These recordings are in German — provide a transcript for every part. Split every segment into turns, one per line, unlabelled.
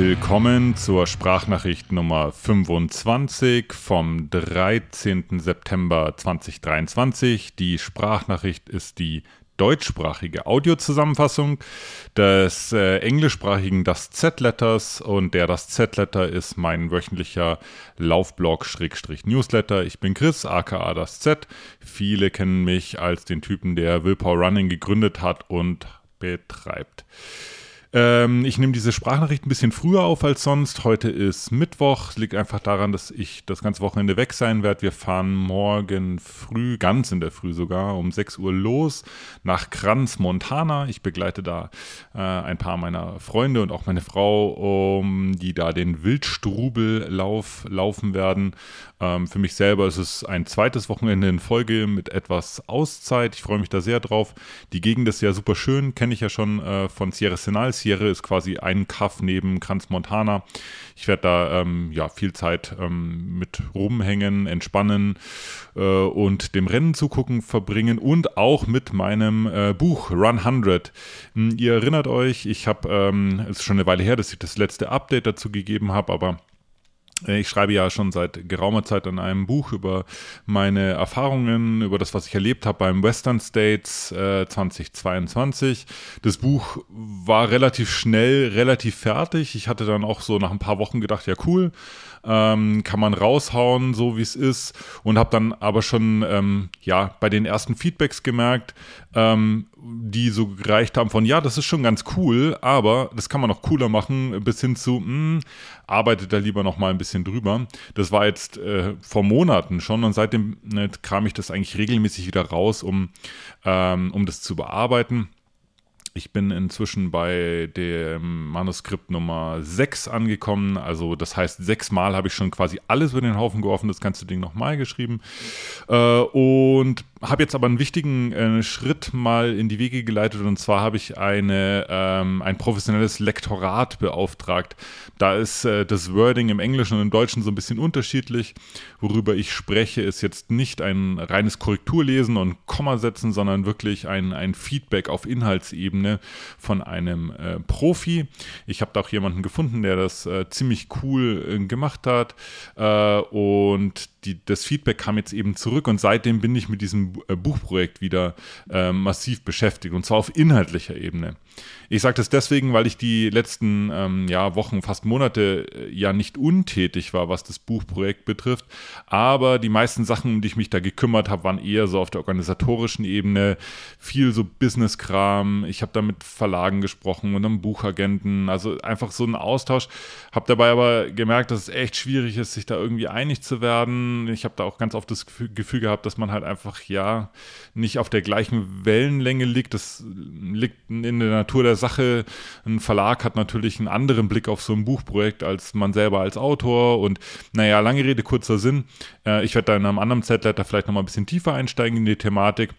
Willkommen zur Sprachnachricht Nummer 25 vom 13. September 2023. Die Sprachnachricht ist die deutschsprachige Audiozusammenfassung des äh, englischsprachigen Das Z-Letters und der Das Z-Letter ist mein wöchentlicher Laufblog-Newsletter. Ich bin Chris, aka Das Z. Viele kennen mich als den Typen, der Willpower Running gegründet hat und betreibt. Ähm, ich nehme diese Sprachnachricht ein bisschen früher auf als sonst. Heute ist Mittwoch. Liegt einfach daran, dass ich das ganze Wochenende weg sein werde. Wir fahren morgen früh, ganz in der Früh sogar, um 6 Uhr los nach Kranz, Montana. Ich begleite da äh, ein paar meiner Freunde und auch meine Frau, um die da den Wildstrubellauf laufen werden. Ähm, für mich selber ist es ein zweites Wochenende in Folge mit etwas Auszeit. Ich freue mich da sehr drauf. Die Gegend ist ja super schön, kenne ich ja schon äh, von Sierra Senal. Sierra ist quasi ein Kaff neben Kranz Montana. Ich werde da ähm, ja, viel Zeit ähm, mit rumhängen, entspannen äh, und dem Rennen zugucken verbringen und auch mit meinem äh, Buch Run 100. Hm, ihr erinnert euch, ich habe, ähm, es ist schon eine Weile her, dass ich das letzte Update dazu gegeben habe, aber ich schreibe ja schon seit geraumer Zeit an einem Buch über meine Erfahrungen, über das, was ich erlebt habe beim Western States äh, 2022. Das Buch war relativ schnell, relativ fertig. Ich hatte dann auch so nach ein paar Wochen gedacht, ja cool, ähm, kann man raushauen, so wie es ist. Und habe dann aber schon ähm, ja bei den ersten Feedbacks gemerkt, ähm, die so gereicht haben von, ja, das ist schon ganz cool, aber das kann man noch cooler machen, bis hin zu, mh, hm, arbeitet da lieber noch mal ein bisschen drüber. Das war jetzt äh, vor Monaten schon und seitdem ne, kam ich das eigentlich regelmäßig wieder raus, um, ähm, um das zu bearbeiten. Ich bin inzwischen bei dem Manuskript Nummer 6 angekommen. Also das heißt, sechsmal habe ich schon quasi alles über den Haufen geworfen, das ganze Ding nochmal geschrieben. Äh, und habe jetzt aber einen wichtigen äh, Schritt mal in die Wege geleitet und zwar habe ich eine, ähm, ein professionelles Lektorat beauftragt. Da ist äh, das Wording im Englischen und im Deutschen so ein bisschen unterschiedlich. Worüber ich spreche, ist jetzt nicht ein reines Korrekturlesen und Komma setzen, sondern wirklich ein, ein Feedback auf Inhaltsebene von einem äh, Profi. Ich habe da auch jemanden gefunden, der das äh, ziemlich cool äh, gemacht hat äh, und die, das Feedback kam jetzt eben zurück und seitdem bin ich mit diesem äh, Buchprojekt wieder äh, massiv beschäftigt und zwar auf inhaltlicher Ebene. Ich sage das deswegen, weil ich die letzten ähm, ja, Wochen, fast Monate äh, ja nicht untätig war, was das Buchprojekt betrifft. Aber die meisten Sachen, um die ich mich da gekümmert habe, waren eher so auf der organisatorischen Ebene. Viel so Business-Kram. Ich habe da mit Verlagen gesprochen und einem Buchagenten. Also einfach so ein Austausch. Habe dabei aber gemerkt, dass es echt schwierig ist, sich da irgendwie einig zu werden. Ich habe da auch ganz oft das Gefühl gehabt, dass man halt einfach ja nicht auf der gleichen Wellenlänge liegt. Das liegt in der Natur der Sache. Ein Verlag hat natürlich einen anderen Blick auf so ein Buchprojekt als man selber als Autor. Und naja, lange Rede, kurzer Sinn. Äh, ich werde da in einem anderen Z-Letter vielleicht nochmal ein bisschen tiefer einsteigen in die Thematik.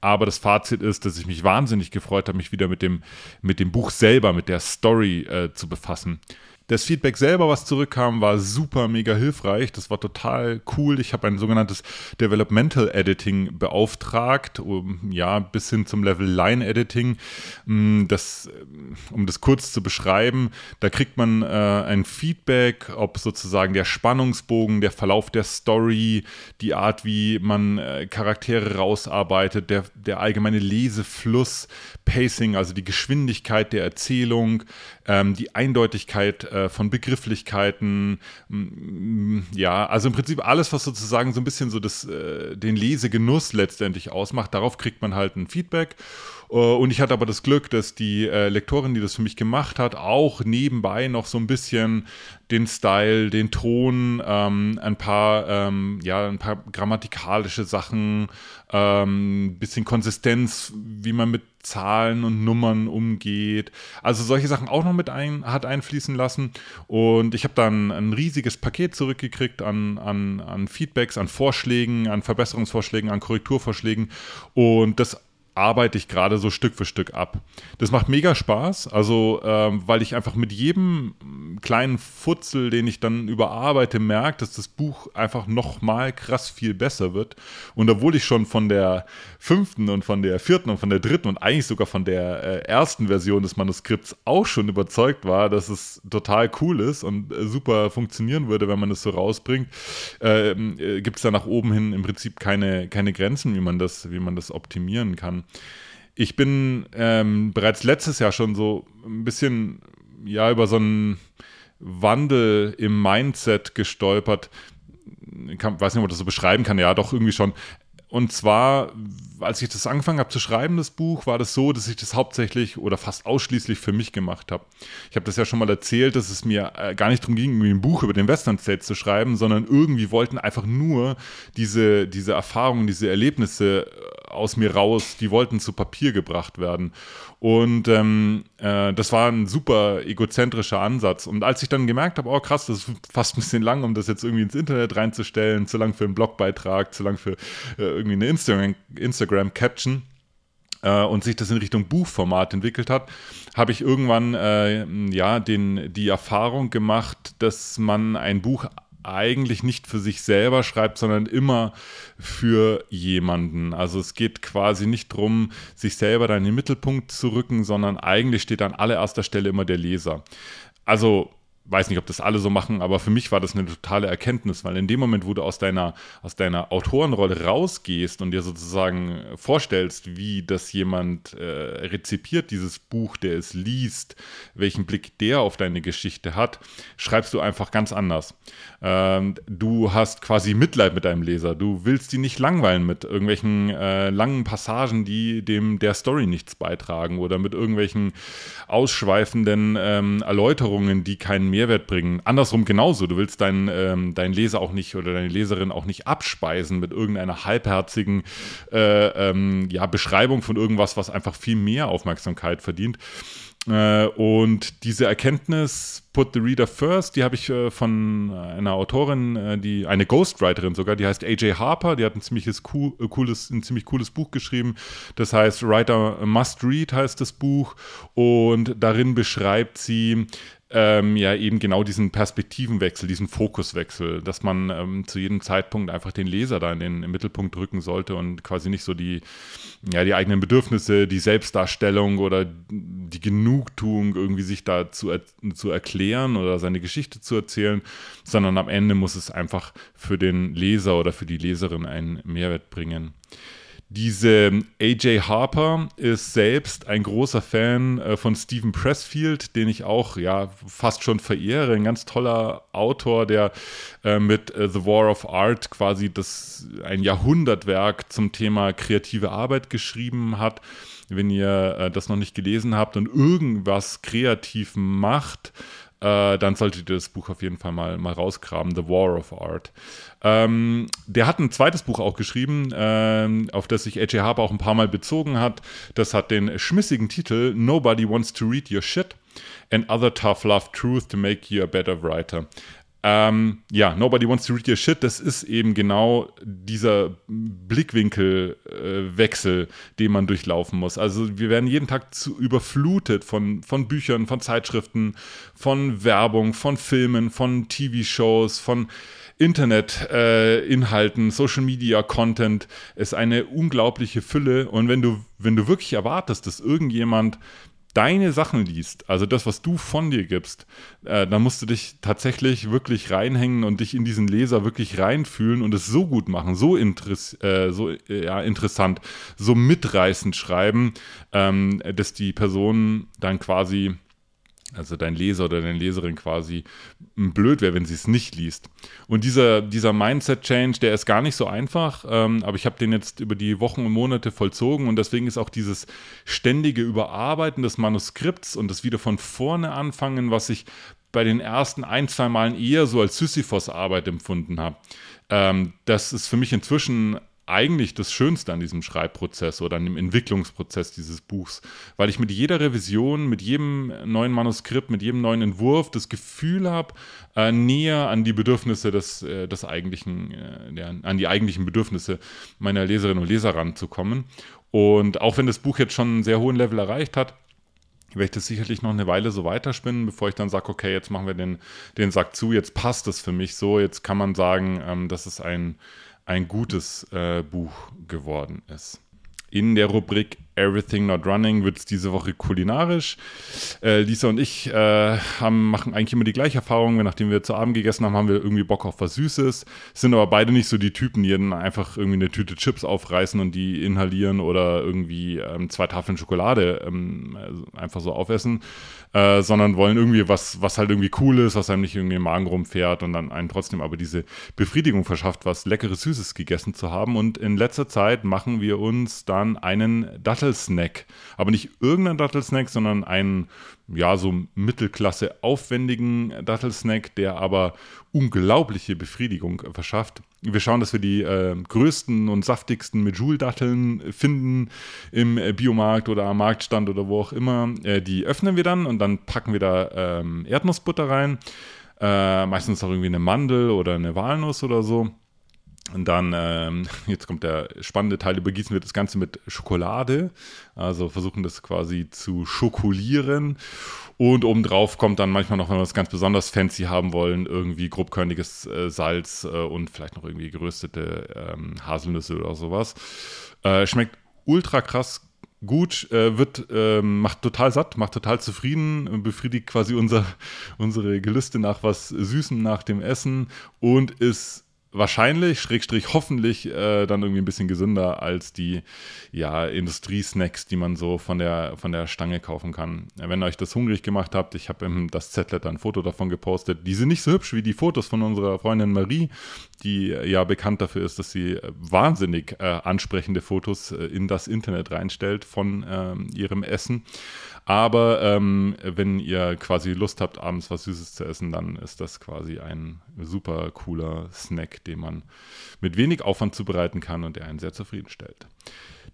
Aber das Fazit ist, dass ich mich wahnsinnig gefreut habe, mich wieder mit dem, mit dem Buch selber, mit der Story äh, zu befassen. Das Feedback selber, was zurückkam, war super mega hilfreich. Das war total cool. Ich habe ein sogenanntes Developmental Editing beauftragt, um, ja, bis hin zum Level Line Editing. Mm, das, äh, um das kurz zu beschreiben, da kriegt man äh, ein Feedback, ob sozusagen der Spannungsbogen, der Verlauf der Story, die Art, wie man äh, Charaktere rausarbeitet, der, der allgemeine Lesefluss, Pacing, also die Geschwindigkeit der Erzählung, ähm, die Eindeutigkeit äh, von Begrifflichkeiten, mm, ja, also im Prinzip alles, was sozusagen so ein bisschen so das, äh, den Lesegenuss letztendlich ausmacht, darauf kriegt man halt ein Feedback. Äh, und ich hatte aber das Glück, dass die äh, Lektorin, die das für mich gemacht hat, auch nebenbei noch so ein bisschen den Style, den Ton, ähm, ein paar, ähm, ja, ein paar grammatikalische Sachen, ähm, bisschen Konsistenz, wie man mit Zahlen und Nummern umgeht. Also solche Sachen auch noch mit ein, hat einfließen lassen. Und ich habe dann ein riesiges Paket zurückgekriegt an, an, an Feedbacks, an Vorschlägen, an Verbesserungsvorschlägen, an Korrekturvorschlägen. Und das arbeite ich gerade so Stück für Stück ab. Das macht mega Spaß, also ähm, weil ich einfach mit jedem kleinen Futzel, den ich dann überarbeite, merke, dass das Buch einfach nochmal krass viel besser wird. Und obwohl ich schon von der fünften und von der vierten und von der dritten und eigentlich sogar von der äh, ersten Version des Manuskripts auch schon überzeugt war, dass es total cool ist und äh, super funktionieren würde, wenn man es so rausbringt, ähm, äh, gibt es da nach oben hin im Prinzip keine, keine Grenzen, wie man das, wie man das optimieren kann. Ich bin ähm, bereits letztes Jahr schon so ein bisschen ja über so einen Wandel im Mindset gestolpert. Ich weiß nicht, ob man das so beschreiben kann. Ja, doch irgendwie schon. Und zwar, als ich das angefangen habe zu schreiben, das Buch, war das so, dass ich das hauptsächlich oder fast ausschließlich für mich gemacht habe. Ich habe das ja schon mal erzählt, dass es mir äh, gar nicht darum ging, ein Buch über den Western State zu schreiben, sondern irgendwie wollten einfach nur diese, diese Erfahrungen, diese Erlebnisse aus mir raus, die wollten zu Papier gebracht werden. Und ähm, äh, das war ein super egozentrischer Ansatz. Und als ich dann gemerkt habe, oh krass, das ist fast ein bisschen lang, um das jetzt irgendwie ins Internet reinzustellen, zu lang für einen Blogbeitrag, zu lang für äh, irgendwie eine Instagram-Caption, Instagram äh, und sich das in Richtung Buchformat entwickelt hat, habe ich irgendwann äh, ja den, die Erfahrung gemacht, dass man ein Buch eigentlich nicht für sich selber schreibt, sondern immer für jemanden. Also es geht quasi nicht darum, sich selber dann in den Mittelpunkt zu rücken, sondern eigentlich steht an allererster Stelle immer der Leser. Also weiß nicht, ob das alle so machen, aber für mich war das eine totale Erkenntnis, weil in dem Moment, wo du aus deiner, aus deiner Autorenrolle rausgehst und dir sozusagen vorstellst, wie das jemand äh, rezipiert, dieses Buch, der es liest, welchen Blick der auf deine Geschichte hat, schreibst du einfach ganz anders. Ähm, du hast quasi Mitleid mit deinem Leser. Du willst ihn nicht langweilen mit irgendwelchen äh, langen Passagen, die dem der Story nichts beitragen oder mit irgendwelchen ausschweifenden ähm, Erläuterungen, die keinen Mehrwert bringen. Andersrum genauso. Du willst deinen, ähm, deinen Leser auch nicht oder deine Leserin auch nicht abspeisen mit irgendeiner halbherzigen äh, ähm, ja, Beschreibung von irgendwas, was einfach viel mehr Aufmerksamkeit verdient. Äh, und diese Erkenntnis, Put the Reader First, die habe ich äh, von einer Autorin, äh, die eine Ghostwriterin sogar, die heißt AJ Harper, die hat ein ziemliches cooles, ein ziemlich cooles Buch geschrieben. Das heißt Writer Must Read heißt das Buch und darin beschreibt sie ähm, ja eben genau diesen Perspektivenwechsel, diesen Fokuswechsel, dass man ähm, zu jedem Zeitpunkt einfach den Leser da in den im Mittelpunkt drücken sollte und quasi nicht so die, ja, die eigenen Bedürfnisse, die Selbstdarstellung oder die Genugtuung irgendwie sich da zu, er zu erklären oder seine Geschichte zu erzählen, sondern am Ende muss es einfach für den Leser oder für die Leserin einen Mehrwert bringen. Diese AJ Harper ist selbst ein großer Fan äh, von Stephen Pressfield, den ich auch ja fast schon verehre. Ein ganz toller Autor, der äh, mit äh, The War of Art quasi das ein Jahrhundertwerk zum Thema kreative Arbeit geschrieben hat. Wenn ihr das noch nicht gelesen habt und irgendwas kreativ macht, äh, dann solltet ihr das Buch auf jeden Fall mal, mal rausgraben, The War of Art. Ähm, der hat ein zweites Buch auch geschrieben, ähm, auf das sich A.J. Harper auch ein paar Mal bezogen hat. Das hat den schmissigen Titel Nobody Wants to Read Your Shit and Other Tough Love Truth to Make You a Better Writer. Ähm, ja, Nobody Wants to Read Your Shit, das ist eben genau dieser Blickwinkelwechsel, äh, den man durchlaufen muss. Also wir werden jeden Tag zu, überflutet von, von Büchern, von Zeitschriften, von Werbung, von Filmen, von TV-Shows, von Internet-Inhalten, äh, Social Media Content ist eine unglaubliche Fülle. Und wenn du, wenn du wirklich erwartest, dass irgendjemand deine Sachen liest, also das, was du von dir gibst, äh, dann musst du dich tatsächlich wirklich reinhängen und dich in diesen Leser wirklich reinfühlen und es so gut machen, so, interess äh, so äh, ja, interessant, so mitreißend schreiben, ähm, dass die Person dann quasi also dein Leser oder deine Leserin quasi blöd wäre, wenn sie es nicht liest. Und dieser, dieser Mindset-Change, der ist gar nicht so einfach, ähm, aber ich habe den jetzt über die Wochen und Monate vollzogen und deswegen ist auch dieses ständige Überarbeiten des Manuskripts und das wieder von vorne anfangen, was ich bei den ersten ein, zwei Malen eher so als Sisyphos-Arbeit empfunden habe. Ähm, das ist für mich inzwischen eigentlich das Schönste an diesem Schreibprozess oder an dem Entwicklungsprozess dieses Buchs, weil ich mit jeder Revision, mit jedem neuen Manuskript, mit jedem neuen Entwurf das Gefühl habe, äh, näher an die Bedürfnisse des, äh, des eigentlichen, äh, der, an die eigentlichen Bedürfnisse meiner Leserinnen und Leser ranzukommen. Und auch wenn das Buch jetzt schon einen sehr hohen Level erreicht hat, werde ich das sicherlich noch eine Weile so weiterspinnen, bevor ich dann sage, okay, jetzt machen wir den, den Sack zu, jetzt passt das für mich so, jetzt kann man sagen, ähm, dass es ein, ein gutes äh, Buch geworden ist. In der Rubrik Everything Not Running wird es diese Woche kulinarisch. Äh, Lisa und ich äh, haben, machen eigentlich immer die gleiche Erfahrung. Nachdem wir zu Abend gegessen haben, haben wir irgendwie Bock auf was Süßes. Sind aber beide nicht so die Typen, die dann einfach irgendwie eine Tüte Chips aufreißen und die inhalieren oder irgendwie ähm, zwei Tafeln Schokolade ähm, einfach so aufessen, äh, sondern wollen irgendwie was, was halt irgendwie cool ist, was einem nicht irgendwie im Magen rumfährt und dann einen trotzdem aber diese Befriedigung verschafft, was leckeres Süßes gegessen zu haben. Und in letzter Zeit machen wir uns dann einen Dattelsnack. Aber nicht irgendeinen Dattelsnack, sondern einen, ja, so Mittelklasse aufwendigen Dattelsnack, der aber unglaubliche Befriedigung verschafft. Wir schauen, dass wir die äh, größten und saftigsten Medjool-Datteln finden im äh, Biomarkt oder am Marktstand oder wo auch immer. Äh, die öffnen wir dann und dann packen wir da ähm, Erdnussbutter rein. Äh, meistens auch irgendwie eine Mandel oder eine Walnuss oder so. Und dann, ähm, jetzt kommt der spannende Teil, übergießen wir das Ganze mit Schokolade. Also versuchen das quasi zu schokolieren. Und obendrauf kommt dann manchmal noch, wenn wir es ganz besonders fancy haben wollen, irgendwie grobkörniges äh, Salz äh, und vielleicht noch irgendwie geröstete ähm, Haselnüsse oder sowas. Äh, schmeckt ultra krass gut, äh, wird, äh, macht total satt, macht total zufrieden, befriedigt quasi unser, unsere Gelüste nach was Süßem nach dem Essen und ist wahrscheinlich, Schrägstrich hoffentlich, äh, dann irgendwie ein bisschen gesünder als die ja, Industriesnacks, die man so von der, von der Stange kaufen kann. Wenn euch das hungrig gemacht habt, ich habe im das Z-Letter ein Foto davon gepostet. Die sind nicht so hübsch wie die Fotos von unserer Freundin Marie, die ja bekannt dafür ist, dass sie wahnsinnig äh, ansprechende Fotos äh, in das Internet reinstellt von ähm, ihrem Essen. Aber ähm, wenn ihr quasi Lust habt, abends was Süßes zu essen, dann ist das quasi ein super cooler Snack, den man mit wenig Aufwand zubereiten kann und der einen sehr zufriedenstellt.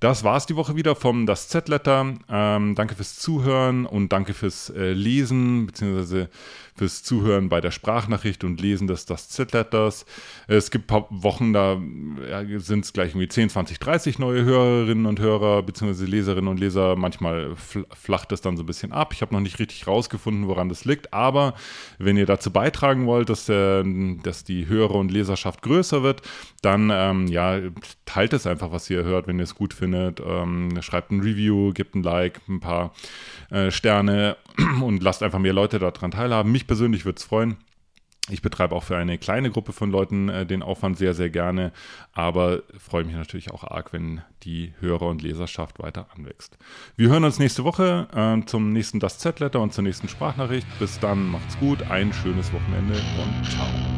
Das war es die Woche wieder vom Das Z-Letter. Ähm, danke fürs Zuhören und danke fürs äh, Lesen bzw. fürs Zuhören bei der Sprachnachricht und Lesen des Das Z-Letters. Es gibt paar Wochen, da ja, sind es gleich irgendwie 10, 20, 30 neue Hörerinnen und Hörer bzw. Leserinnen und Leser. Manchmal flacht es dann so ein bisschen ab. Ich habe noch nicht richtig rausgefunden, woran das liegt. Aber wenn ihr dazu beitragen wollt, dass, äh, dass die Hörer- und Leserschaft größer wird, dann ähm, ja, teilt es einfach, was ihr hört, wenn ihr es gut findet findet. Ähm, schreibt ein Review, gebt ein Like, ein paar äh, Sterne und lasst einfach mehr Leute daran teilhaben. Mich persönlich würde es freuen. Ich betreibe auch für eine kleine Gruppe von Leuten äh, den Aufwand sehr, sehr gerne, aber freue mich natürlich auch arg, wenn die Hörer- und Leserschaft weiter anwächst. Wir hören uns nächste Woche äh, zum nächsten Das Z-Letter und zur nächsten Sprachnachricht. Bis dann, macht's gut, ein schönes Wochenende und ciao.